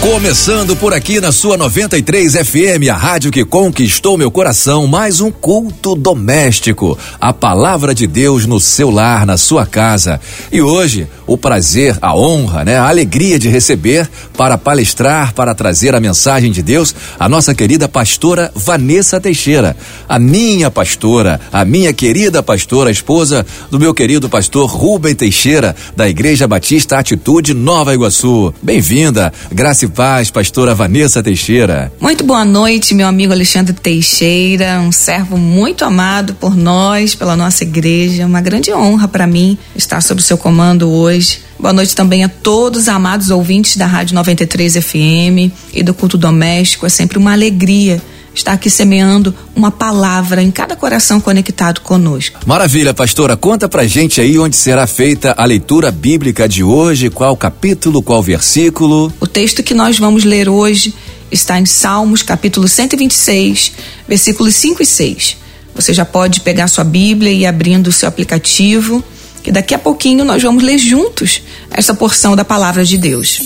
Começando por aqui na sua 93 FM, a rádio que conquistou meu coração, mais um culto doméstico. A palavra de Deus no seu lar, na sua casa. E hoje, o prazer, a honra, né, a alegria de receber para palestrar, para trazer a mensagem de Deus, a nossa querida pastora Vanessa Teixeira, a minha pastora, a minha querida pastora, esposa do meu querido pastor Rubem Teixeira, da Igreja Batista Atitude Nova Iguaçu. Bem-vinda, graça paz, pastora Vanessa Teixeira. Muito boa noite, meu amigo Alexandre Teixeira, um servo muito amado por nós, pela nossa igreja. Uma grande honra para mim estar sob o seu comando hoje. Boa noite também a todos os amados ouvintes da Rádio 93 FM e do culto doméstico. É sempre uma alegria está aqui semeando uma palavra em cada coração conectado conosco. Maravilha, pastora. Conta pra gente aí onde será feita a leitura bíblica de hoje, qual capítulo, qual versículo. O texto que nós vamos ler hoje está em Salmos, capítulo 126, versículos 5 e 6. Você já pode pegar sua Bíblia e ir abrindo o seu aplicativo, que daqui a pouquinho nós vamos ler juntos essa porção da palavra de Deus.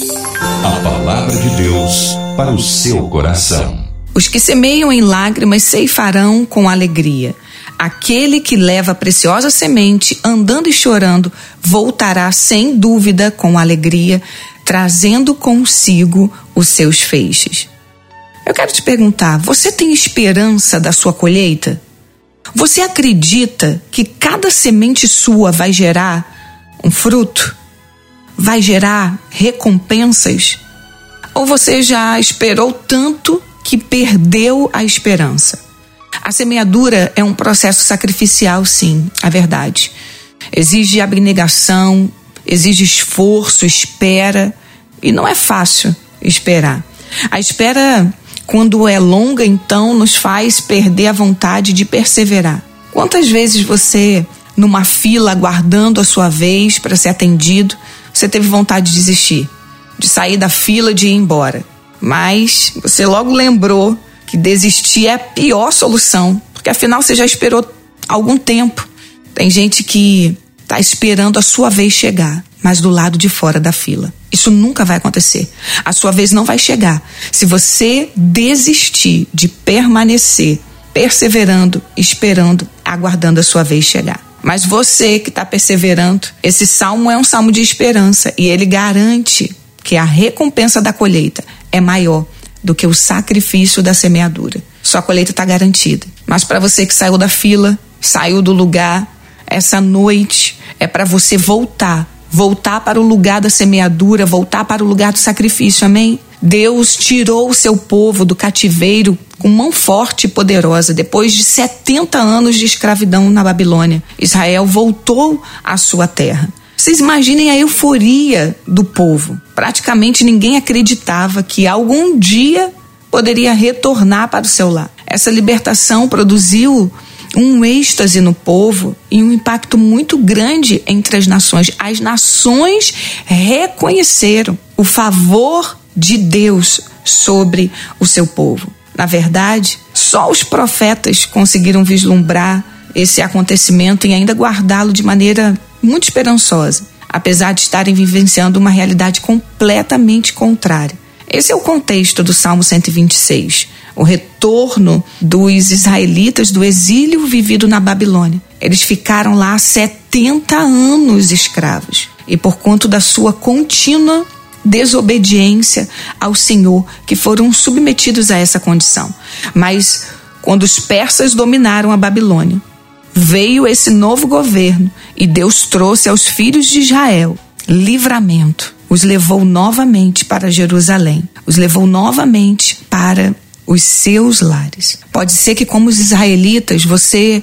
A palavra de Deus para o seu coração. Os que semeiam em lágrimas ceifarão com alegria. Aquele que leva a preciosa semente, andando e chorando, voltará sem dúvida com alegria, trazendo consigo os seus feixes. Eu quero te perguntar: você tem esperança da sua colheita? Você acredita que cada semente sua vai gerar um fruto? Vai gerar recompensas? Ou você já esperou tanto que perdeu a esperança. A semeadura é um processo sacrificial, sim, a verdade. Exige abnegação, exige esforço, espera, e não é fácil esperar. A espera, quando é longa, então, nos faz perder a vontade de perseverar. Quantas vezes você, numa fila aguardando a sua vez para ser atendido, você teve vontade de desistir, de sair da fila, de ir embora? Mas você logo lembrou que desistir é a pior solução, porque afinal você já esperou algum tempo. Tem gente que está esperando a sua vez chegar, mas do lado de fora da fila. Isso nunca vai acontecer. A sua vez não vai chegar. Se você desistir de permanecer perseverando, esperando, aguardando a sua vez chegar. Mas você que está perseverando, esse salmo é um salmo de esperança e ele garante que a recompensa da colheita é maior do que o sacrifício da semeadura. Sua colheita está garantida. Mas para você que saiu da fila, saiu do lugar, essa noite é para você voltar, voltar para o lugar da semeadura, voltar para o lugar do sacrifício. Amém? Deus tirou o seu povo do cativeiro com mão forte e poderosa depois de 70 anos de escravidão na Babilônia. Israel voltou à sua terra. Vocês imaginem a euforia do povo. Praticamente ninguém acreditava que algum dia poderia retornar para o seu lar. Essa libertação produziu um êxtase no povo e um impacto muito grande entre as nações. As nações reconheceram o favor de Deus sobre o seu povo. Na verdade, só os profetas conseguiram vislumbrar esse acontecimento e ainda guardá-lo de maneira muito esperançosa, apesar de estarem vivenciando uma realidade completamente contrária. Esse é o contexto do Salmo 126, o retorno dos israelitas do exílio vivido na Babilônia. Eles ficaram lá 70 anos escravos e por conta da sua contínua desobediência ao Senhor, que foram submetidos a essa condição. Mas quando os persas dominaram a Babilônia, veio esse novo governo e Deus trouxe aos filhos de Israel livramento. Os levou novamente para Jerusalém, os levou novamente para os seus lares. Pode ser que, como os israelitas, você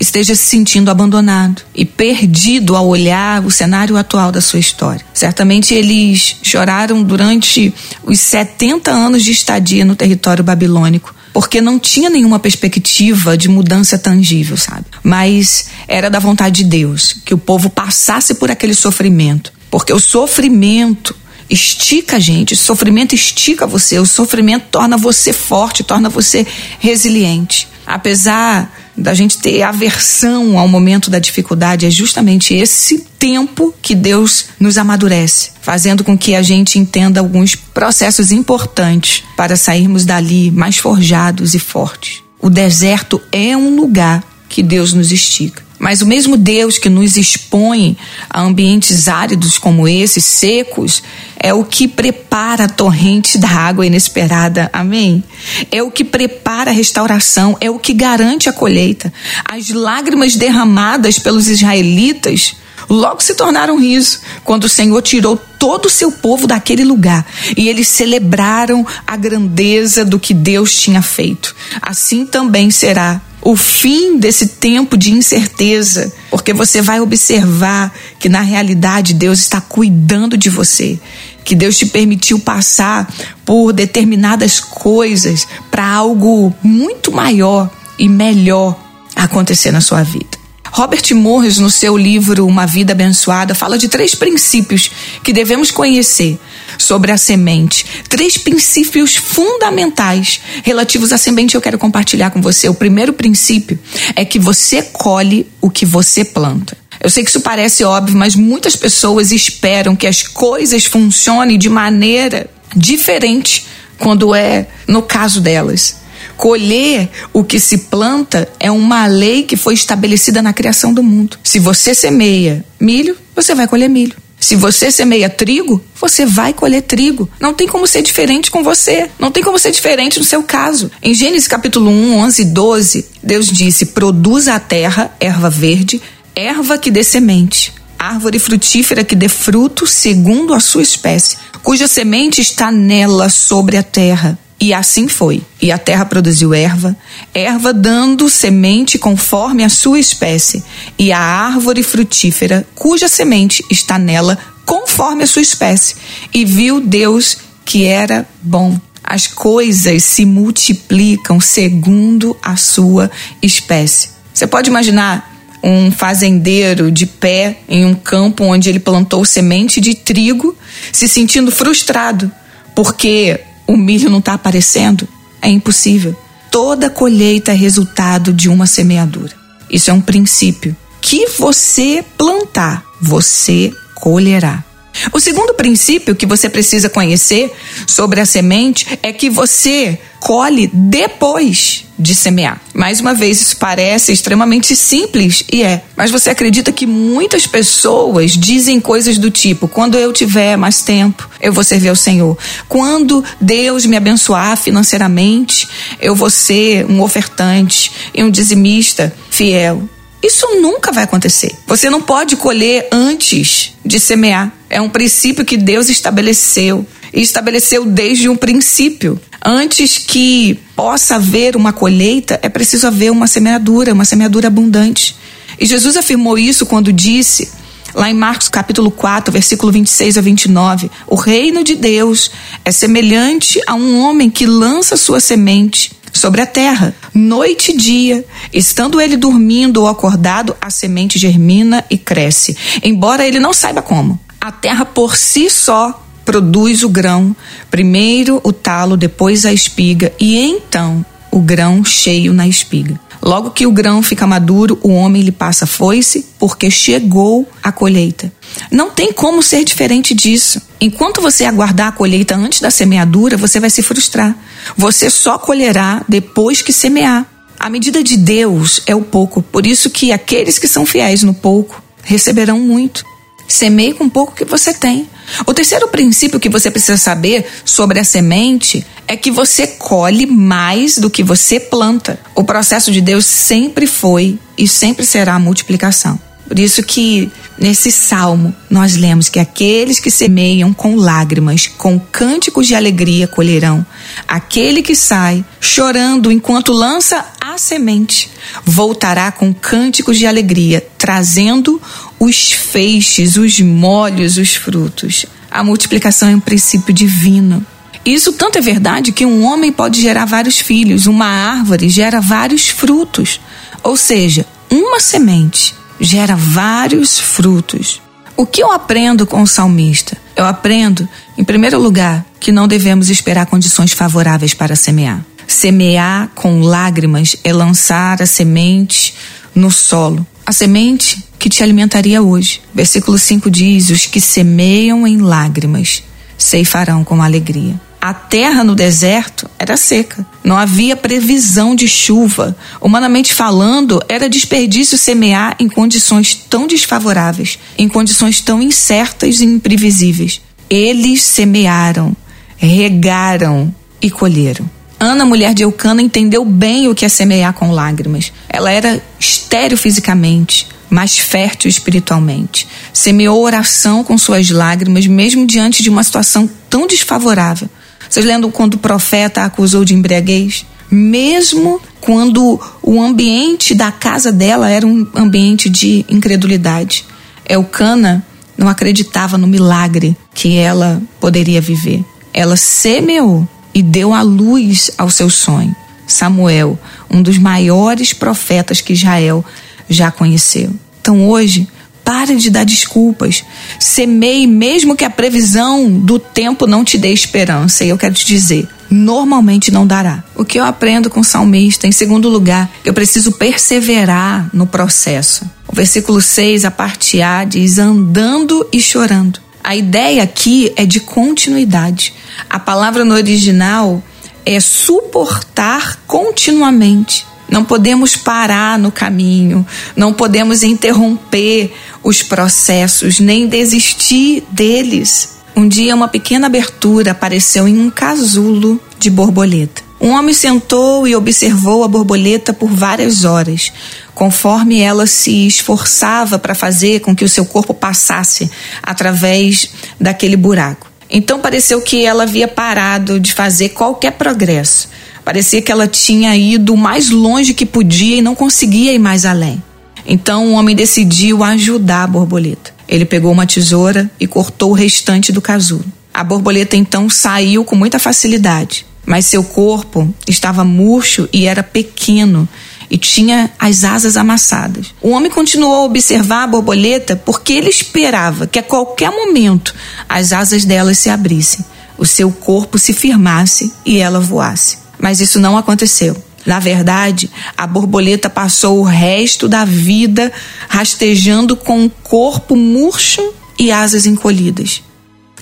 esteja se sentindo abandonado e perdido ao olhar o cenário atual da sua história. Certamente eles choraram durante os 70 anos de estadia no território babilônico porque não tinha nenhuma perspectiva de mudança tangível, sabe? Mas era da vontade de Deus que o povo passasse por aquele sofrimento, porque o sofrimento estica a gente, o sofrimento estica você, o sofrimento torna você forte, torna você resiliente. Apesar da gente ter aversão ao momento da dificuldade, é justamente esse tempo que Deus nos amadurece, fazendo com que a gente entenda alguns processos importantes para sairmos dali mais forjados e fortes. O deserto é um lugar que Deus nos estica. Mas o mesmo Deus que nos expõe a ambientes áridos como esses, secos, é o que prepara a torrente da água inesperada. Amém? É o que prepara a restauração, é o que garante a colheita. As lágrimas derramadas pelos israelitas logo se tornaram riso quando o Senhor tirou todo o seu povo daquele lugar e eles celebraram a grandeza do que Deus tinha feito. Assim também será o fim desse tempo de incerteza, porque você vai observar que na realidade Deus está cuidando de você, que Deus te permitiu passar por determinadas coisas para algo muito maior e melhor acontecer na sua vida. Robert Morris, no seu livro Uma Vida Abençoada, fala de três princípios que devemos conhecer sobre a semente. Três princípios fundamentais relativos à semente eu quero compartilhar com você. O primeiro princípio é que você colhe o que você planta. Eu sei que isso parece óbvio, mas muitas pessoas esperam que as coisas funcionem de maneira diferente quando é no caso delas. Colher o que se planta é uma lei que foi estabelecida na criação do mundo. Se você semeia milho, você vai colher milho. Se você semeia trigo, você vai colher trigo. Não tem como ser diferente com você. Não tem como ser diferente no seu caso. Em Gênesis capítulo 1, 11 e 12, Deus disse: Produza a terra erva verde, erva que dê semente, árvore frutífera que dê fruto segundo a sua espécie, cuja semente está nela sobre a terra. E assim foi. E a terra produziu erva, erva dando semente conforme a sua espécie, e a árvore frutífera, cuja semente está nela, conforme a sua espécie. E viu Deus que era bom. As coisas se multiplicam segundo a sua espécie. Você pode imaginar um fazendeiro de pé em um campo onde ele plantou semente de trigo, se sentindo frustrado, porque o milho não está aparecendo, é impossível. Toda colheita é resultado de uma semeadura. Isso é um princípio. Que você plantar, você colherá. O segundo princípio que você precisa conhecer sobre a semente é que você colhe depois de semear. Mais uma vez, isso parece extremamente simples e é, mas você acredita que muitas pessoas dizem coisas do tipo: quando eu tiver mais tempo, eu vou servir ao Senhor. Quando Deus me abençoar financeiramente, eu vou ser um ofertante e um dizimista fiel. Isso nunca vai acontecer. Você não pode colher antes de semear. É um princípio que Deus estabeleceu e estabeleceu desde um princípio. Antes que possa haver uma colheita, é preciso haver uma semeadura, uma semeadura abundante. E Jesus afirmou isso quando disse, lá em Marcos capítulo 4, versículo 26 a 29, o reino de Deus é semelhante a um homem que lança sua semente sobre a terra, noite e dia. Estando ele dormindo ou acordado, a semente germina e cresce, embora ele não saiba como. A terra por si só produz o grão, primeiro o talo, depois a espiga e então o grão cheio na espiga. Logo que o grão fica maduro, o homem lhe passa foice, porque chegou a colheita. Não tem como ser diferente disso. Enquanto você aguardar a colheita antes da semeadura, você vai se frustrar. Você só colherá depois que semear. A medida de Deus é o pouco, por isso que aqueles que são fiéis no pouco receberão muito. Semeie com pouco que você tem. O terceiro princípio que você precisa saber sobre a semente é que você colhe mais do que você planta. O processo de Deus sempre foi e sempre será a multiplicação. Por isso que nesse salmo nós lemos que aqueles que semeiam com lágrimas, com cânticos de alegria colherão. Aquele que sai chorando enquanto lança a semente, voltará com cânticos de alegria, trazendo os feixes, os molhos, os frutos. A multiplicação é um princípio divino. Isso tanto é verdade que um homem pode gerar vários filhos, uma árvore gera vários frutos. Ou seja, uma semente gera vários frutos. O que eu aprendo com o salmista? Eu aprendo, em primeiro lugar, que não devemos esperar condições favoráveis para semear. Semear com lágrimas é lançar a semente no solo. A semente que te alimentaria hoje. Versículo 5 diz: Os que semeiam em lágrimas ceifarão com alegria. A terra no deserto era seca, não havia previsão de chuva. Humanamente falando, era desperdício semear em condições tão desfavoráveis, em condições tão incertas e imprevisíveis. Eles semearam, regaram e colheram. Ana, mulher de Eucana, entendeu bem o que é semear com lágrimas. Ela era estéril fisicamente, mas fértil espiritualmente. Semeou oração com suas lágrimas, mesmo diante de uma situação tão desfavorável. Vocês lembram quando o profeta a acusou de embriaguez? Mesmo quando o ambiente da casa dela era um ambiente de incredulidade. Elcana não acreditava no milagre que ela poderia viver. Ela semeou e deu a luz ao seu sonho. Samuel, um dos maiores profetas que Israel já conheceu. Então hoje, Pare de dar desculpas. Semeie mesmo que a previsão do tempo não te dê esperança. E eu quero te dizer, normalmente não dará. O que eu aprendo com o salmista, em segundo lugar, eu preciso perseverar no processo. O versículo 6, a parte A, diz: andando e chorando. A ideia aqui é de continuidade. A palavra no original é suportar continuamente. Não podemos parar no caminho, não podemos interromper os processos, nem desistir deles. Um dia, uma pequena abertura apareceu em um casulo de borboleta. Um homem sentou e observou a borboleta por várias horas, conforme ela se esforçava para fazer com que o seu corpo passasse através daquele buraco. Então pareceu que ela havia parado de fazer qualquer progresso. Parecia que ela tinha ido o mais longe que podia e não conseguia ir mais além. Então o homem decidiu ajudar a borboleta. Ele pegou uma tesoura e cortou o restante do casulo. A borboleta então saiu com muita facilidade, mas seu corpo estava murcho e era pequeno e tinha as asas amassadas. O homem continuou a observar a borboleta porque ele esperava que a qualquer momento as asas dela se abrissem, o seu corpo se firmasse e ela voasse mas isso não aconteceu. Na verdade, a borboleta passou o resto da vida rastejando com o corpo murcho e asas encolhidas.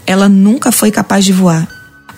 Ela nunca foi capaz de voar.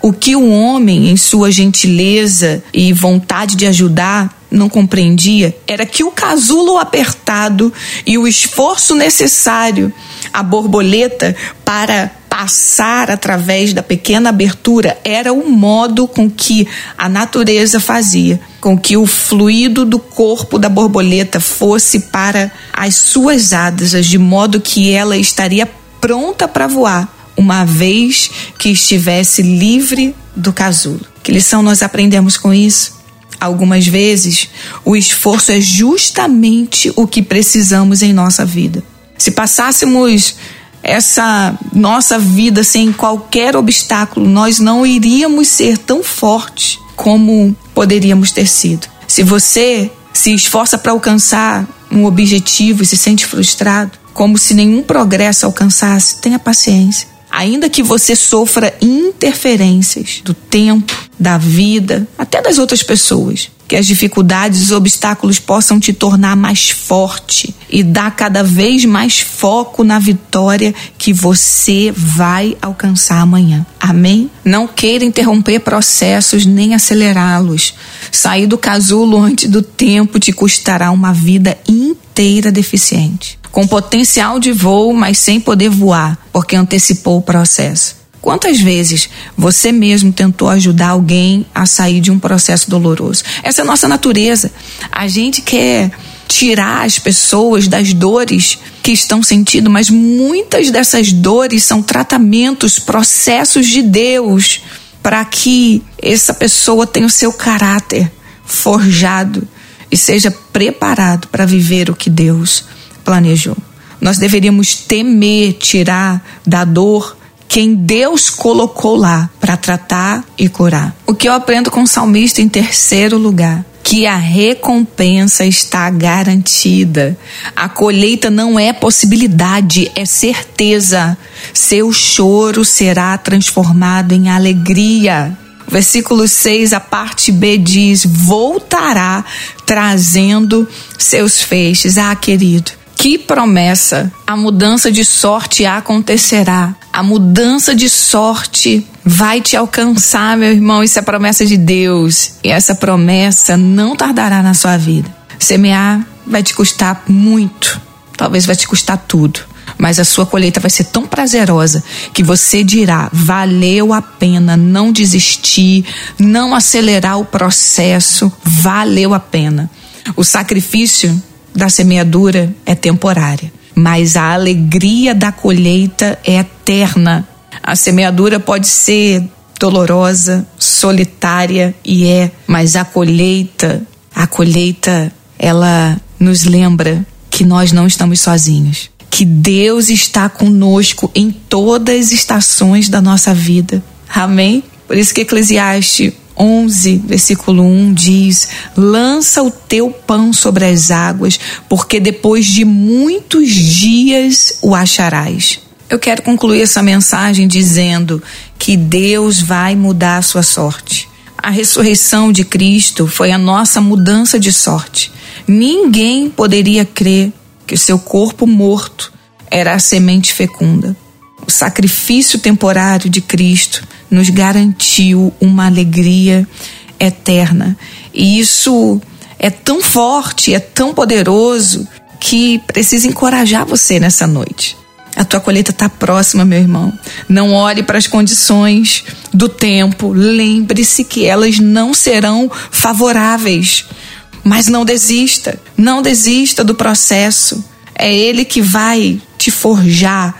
O que o homem, em sua gentileza e vontade de ajudar, não compreendia era que o casulo apertado e o esforço necessário à borboleta para passar através da pequena abertura era o modo com que a natureza fazia, com que o fluido do corpo da borboleta fosse para as suas asas, de modo que ela estaria pronta para voar, uma vez que estivesse livre do casulo. Que lição nós aprendemos com isso? Algumas vezes, o esforço é justamente o que precisamos em nossa vida. Se passássemos essa nossa vida sem qualquer obstáculo, nós não iríamos ser tão fortes como poderíamos ter sido. Se você se esforça para alcançar um objetivo e se sente frustrado, como se nenhum progresso alcançasse, tenha paciência. Ainda que você sofra interferências do tempo, da vida, até das outras pessoas, que as dificuldades e os obstáculos possam te tornar mais forte e dar cada vez mais foco na vitória que você vai alcançar amanhã. Amém? Não queira interromper processos nem acelerá-los. Sair do casulo antes do tempo te custará uma vida inteira deficiente. Com potencial de voo, mas sem poder voar, porque antecipou o processo. Quantas vezes você mesmo tentou ajudar alguém a sair de um processo doloroso? Essa é a nossa natureza. A gente quer tirar as pessoas das dores que estão sentindo, mas muitas dessas dores são tratamentos, processos de Deus para que essa pessoa tenha o seu caráter forjado e seja preparado para viver o que Deus planejou. Nós deveríamos temer tirar da dor quem Deus colocou lá para tratar e curar. O que eu aprendo com o salmista em terceiro lugar, que a recompensa está garantida. A colheita não é possibilidade, é certeza. Seu choro será transformado em alegria. Versículo 6, a parte B diz: Voltará trazendo seus feixes. Ah, querido, que promessa! A mudança de sorte acontecerá. A mudança de sorte vai te alcançar, meu irmão. Isso é promessa de Deus. E essa promessa não tardará na sua vida. Semear vai te custar muito. Talvez vai te custar tudo. Mas a sua colheita vai ser tão prazerosa que você dirá: valeu a pena não desistir, não acelerar o processo, valeu a pena. O sacrifício da semeadura é temporária, mas a alegria da colheita é eterna. A semeadura pode ser dolorosa, solitária e é, mas a colheita, a colheita, ela nos lembra que nós não estamos sozinhos, que Deus está conosco em todas as estações da nossa vida. Amém? Por isso que Eclesiastes 11, versículo 1 diz: Lança o teu pão sobre as águas, porque depois de muitos dias o acharás. Eu quero concluir essa mensagem dizendo que Deus vai mudar a sua sorte. A ressurreição de Cristo foi a nossa mudança de sorte. Ninguém poderia crer que o seu corpo morto era a semente fecunda. O sacrifício temporário de Cristo nos garantiu uma alegria eterna. E isso é tão forte, é tão poderoso que precisa encorajar você nessa noite. A tua colheita está próxima, meu irmão. Não olhe para as condições do tempo. Lembre-se que elas não serão favoráveis. Mas não desista. Não desista do processo. É Ele que vai te forjar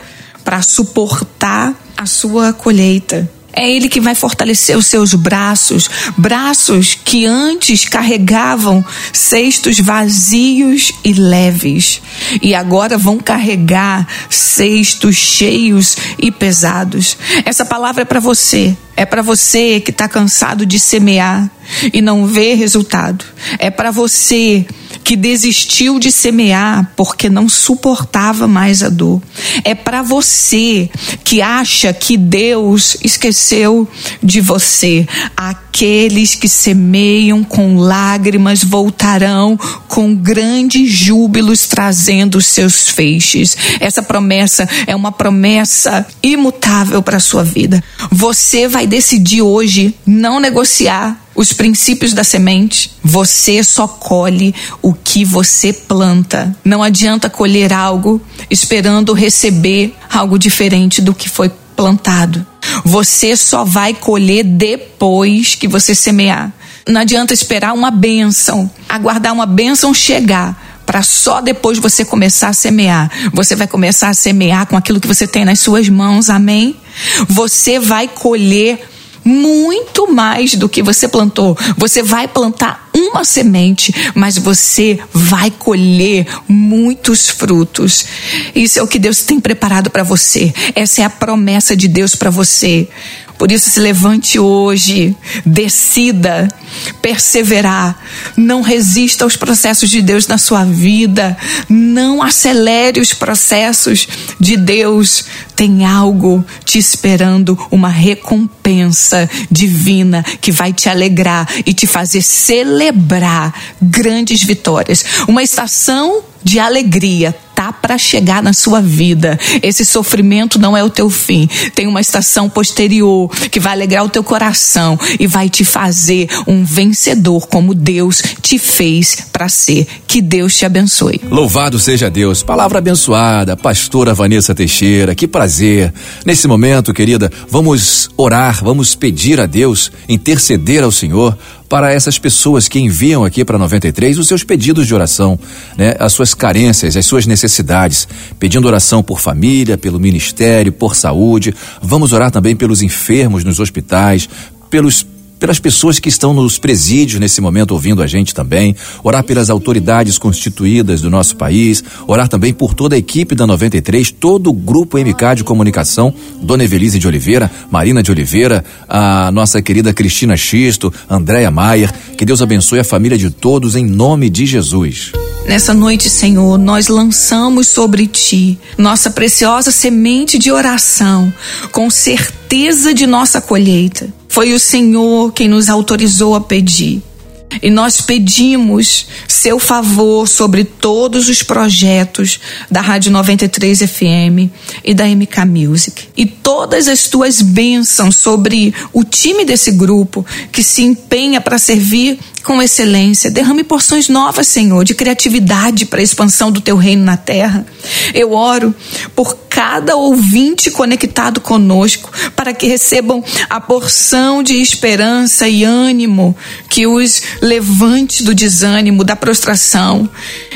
para suportar a sua colheita. É Ele que vai fortalecer os seus braços, braços que antes carregavam cestos vazios e leves, e agora vão carregar cestos cheios e pesados. Essa palavra é para você, é para você que está cansado de semear e não vê resultado, é para você que desistiu de semear porque não suportava mais a dor. É para você que acha que Deus esqueceu de você. Aqueles que semeiam com lágrimas voltarão com grandes júbilos trazendo seus feixes. Essa promessa é uma promessa imutável para sua vida. Você vai decidir hoje não negociar os princípios da semente, você só colhe o que você planta. Não adianta colher algo esperando receber algo diferente do que foi plantado. Você só vai colher depois que você semear. Não adianta esperar uma bênção, aguardar uma bênção chegar para só depois você começar a semear. Você vai começar a semear com aquilo que você tem nas suas mãos, amém? Você vai colher muito mais do que você plantou. Você vai plantar uma semente, mas você vai colher muitos frutos. Isso é o que Deus tem preparado para você. Essa é a promessa de Deus para você. Por isso, se levante hoje, decida perseverar, não resista aos processos de Deus na sua vida, não acelere os processos de Deus. Tem algo te esperando, uma recompensa divina que vai te alegrar e te fazer celebrar grandes vitórias. Uma estação de alegria para chegar na sua vida. Esse sofrimento não é o teu fim. Tem uma estação posterior que vai alegrar o teu coração e vai te fazer um vencedor como Deus te fez para ser. Que Deus te abençoe. Louvado seja Deus. Palavra abençoada, pastora Vanessa Teixeira. Que prazer. Nesse momento, querida, vamos orar, vamos pedir a Deus, interceder ao Senhor para essas pessoas que enviam aqui para 93 os seus pedidos de oração, né? As suas carências, as suas necessidades, pedindo oração por família, pelo ministério, por saúde. Vamos orar também pelos enfermos nos hospitais, pelos pelas pessoas que estão nos presídios nesse momento ouvindo a gente também, orar pelas autoridades constituídas do nosso país, orar também por toda a equipe da 93, todo o grupo MK de comunicação, Dona Evelise de Oliveira, Marina de Oliveira, a nossa querida Cristina Xisto, Andréia Maier, que Deus abençoe a família de todos em nome de Jesus. Nessa noite, Senhor, nós lançamos sobre ti nossa preciosa semente de oração, com certeza de nossa colheita. Foi o Senhor quem nos autorizou a pedir. E nós pedimos seu favor sobre todos os projetos da Rádio 93 FM e da MK Music. E todas as tuas bênçãos sobre o time desse grupo que se empenha para servir com excelência. Derrame porções novas, Senhor, de criatividade para a expansão do teu reino na terra. Eu oro por cada ouvinte conectado conosco, para que recebam a porção de esperança e ânimo que os levante do desânimo, da prostração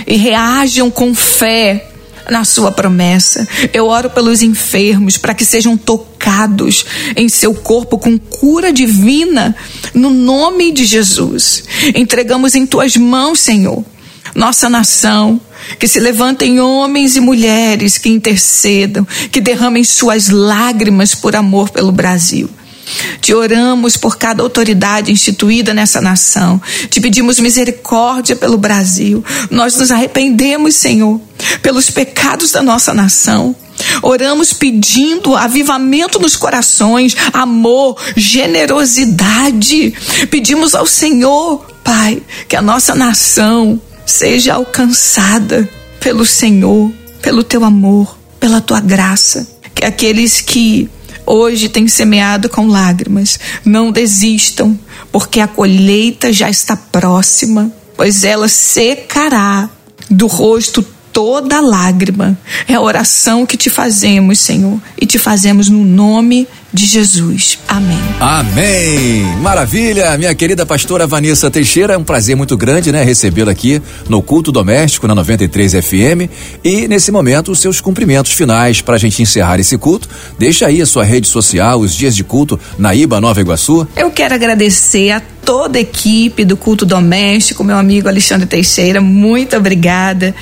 e reajam com fé na sua promessa. Eu oro pelos enfermos para que sejam tocados em seu corpo com cura divina, no nome de Jesus. Entregamos em tuas mãos, Senhor, nossa nação. Que se levantem homens e mulheres que intercedam, que derramem suas lágrimas por amor pelo Brasil. Te oramos por cada autoridade instituída nessa nação. Te pedimos misericórdia pelo Brasil. Nós nos arrependemos, Senhor, pelos pecados da nossa nação. Oramos pedindo avivamento nos corações, amor, generosidade. Pedimos ao Senhor, Pai, que a nossa nação seja alcançada pelo Senhor, pelo teu amor, pela tua graça. Que aqueles que hoje têm semeado com lágrimas, não desistam, porque a colheita já está próxima, pois ela secará do rosto toda lágrima. É a oração que te fazemos, Senhor, e te fazemos no nome de Jesus. Amém. Amém. Maravilha, minha querida pastora Vanessa Teixeira, é um prazer muito grande, né, recebê-la aqui no culto doméstico na 93 FM e nesse momento os seus cumprimentos finais para a gente encerrar esse culto. Deixa aí a sua rede social, os dias de culto na Iba Nova Iguaçu. Eu quero agradecer a toda a equipe do culto doméstico, meu amigo Alexandre Teixeira, muito obrigada.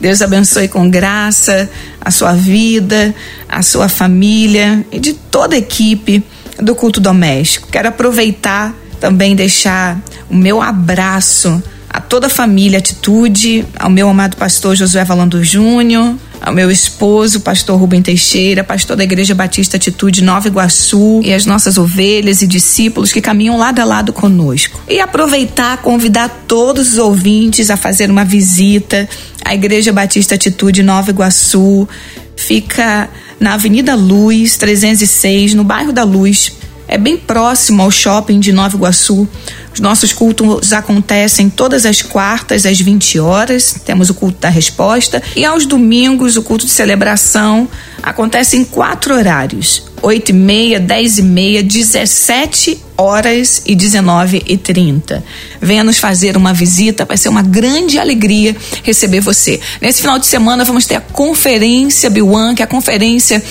Deus abençoe com graça a sua vida, a sua família e de toda a equipe do culto doméstico. Quero aproveitar também deixar o meu abraço a toda a família Atitude, ao meu amado pastor Josué Valando Júnior, ao meu esposo, pastor Rubem Teixeira, pastor da Igreja Batista Atitude Nova Iguaçu e as nossas ovelhas e discípulos que caminham lado a lado conosco. E aproveitar, convidar todos os ouvintes a fazer uma visita à Igreja Batista Atitude Nova Iguaçu. Fica na Avenida Luz, 306, no bairro da Luz. É bem próximo ao shopping de Nova Iguaçu. Os nossos cultos acontecem todas as quartas às 20 horas, temos o culto da resposta, e aos domingos o culto de celebração acontece em quatro horários: 8 e meia, 10 e meia, 17 horas e 19 e 30. Venha nos fazer uma visita, vai ser uma grande alegria receber você. Nesse final de semana vamos ter a conferência Biwan, que é a conferência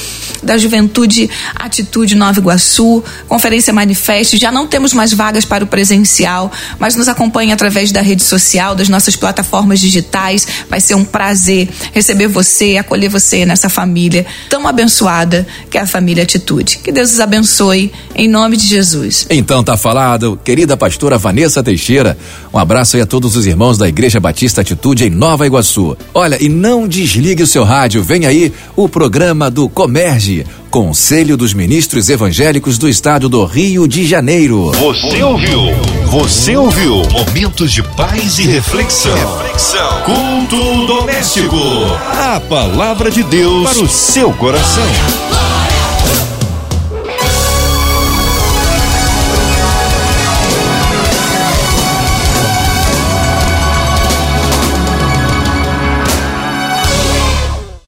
da Juventude Atitude Nova Iguaçu, conferência Manifeste. Já não temos mais vagas para o presencial, mas nos acompanhe através da rede social, das nossas plataformas digitais. Vai ser um prazer receber você, acolher você nessa família tão abençoada que é a família Atitude. Que Deus os abençoe em nome de Jesus. Então tá falado, querida pastora Vanessa Teixeira. Um abraço aí a todos os irmãos da Igreja Batista Atitude em Nova Iguaçu. Olha, e não desligue o seu rádio, vem aí o programa do Comerge, Conselho dos Ministros Evangélicos do Estado do Rio de Janeiro. Você ouviu? Você ouviu? Momentos de paz e reflexão. Reflexão. Culto doméstico. A palavra de Deus para o seu coração.